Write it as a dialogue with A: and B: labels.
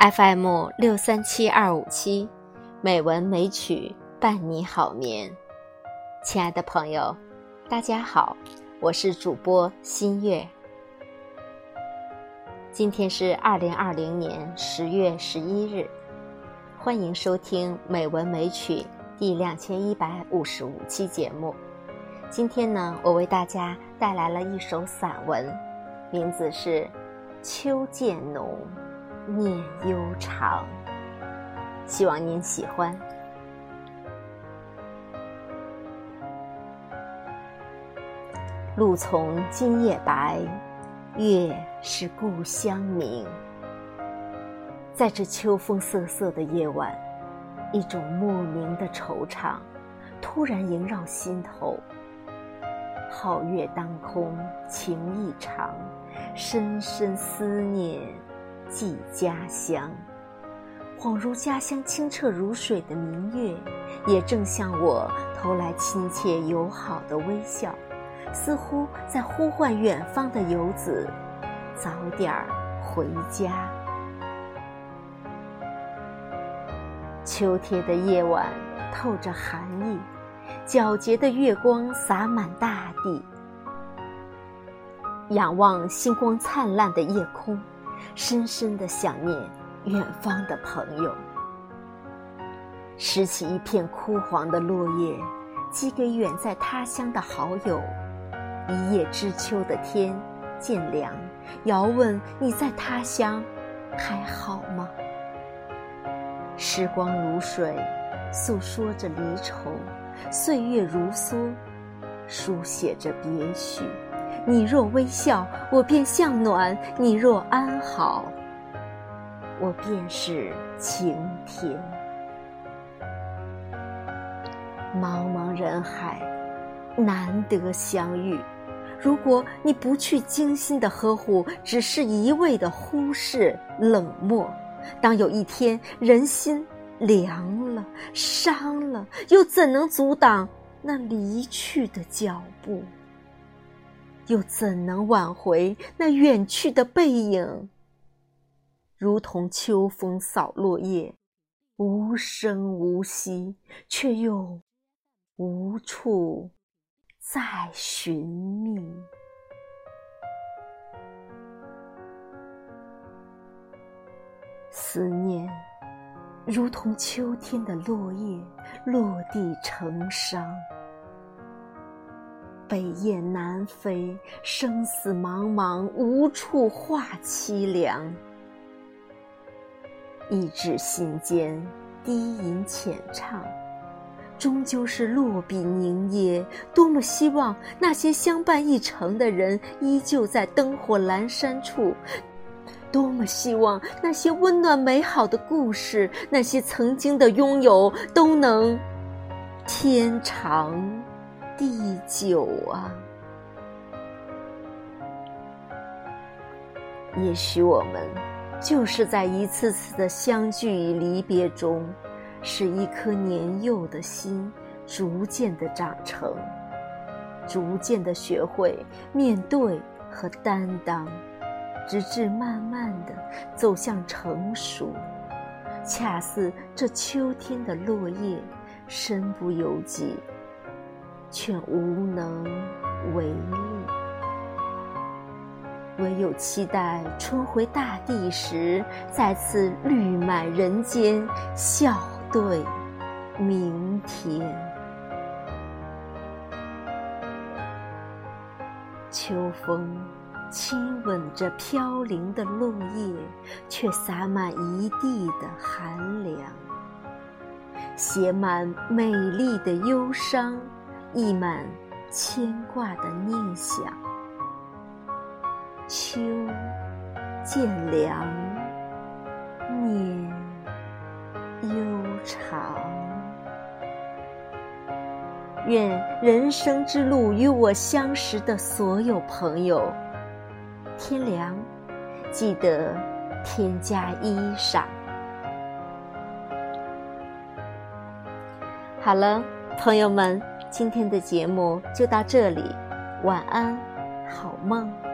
A: FM 六三七二五七，美文美曲伴你好眠。亲爱的朋友，大家好，我是主播新月。今天是二零二零年十月十一日，欢迎收听《美文美曲》第两千一百五十五期节目。今天呢，我为大家带来了一首散文，名字是《秋渐浓》。念悠长，希望您喜欢。露从今夜白，月是故乡明。在这秋风瑟瑟的夜晚，一种莫名的惆怅突然萦绕心头。皓月当空，情意长，深深思念。寄家乡，恍如家乡清澈如水的明月，也正向我投来亲切友好的微笑，似乎在呼唤远方的游子早点儿回家。秋天的夜晚透着寒意，皎洁的月光洒满大地，仰望星光灿烂的夜空。深深的想念远方的朋友，拾起一片枯黄的落叶，寄给远在他乡的好友。一叶知秋的天渐凉，遥问你在他乡还好吗？时光如水，诉说着离愁；岁月如梭，书写着别绪。你若微笑，我便向暖；你若安好，我便是晴天。茫茫人海，难得相遇。如果你不去精心的呵护，只是一味的忽视、冷漠，当有一天人心凉了、伤了，又怎能阻挡那离去的脚步？又怎能挽回那远去的背影？如同秋风扫落叶，无声无息，却又无处再寻觅。思念，如同秋天的落叶，落地成伤。北雁南飞，生死茫茫，无处话凄凉。一纸心间，低吟浅唱，终究是落笔凝噎。多么希望那些相伴一程的人，依旧在灯火阑珊处；多么希望那些温暖美好的故事，那些曾经的拥有，都能天长。地久啊，也许我们就是在一次次的相聚与离别中，使一颗年幼的心逐渐的长成，逐渐的学会面对和担当，直至慢慢的走向成熟。恰似这秋天的落叶，身不由己。却无能为力，唯有期待春回大地时，再次绿满人间，笑对明天。秋风亲吻着飘零的落叶，却洒满一地的寒凉，写满美丽的忧伤。溢满牵挂的念想，秋渐凉，念悠长。愿人生之路与我相识的所有朋友，天凉记得添加衣裳。好了，朋友们。今天的节目就到这里，晚安，好梦。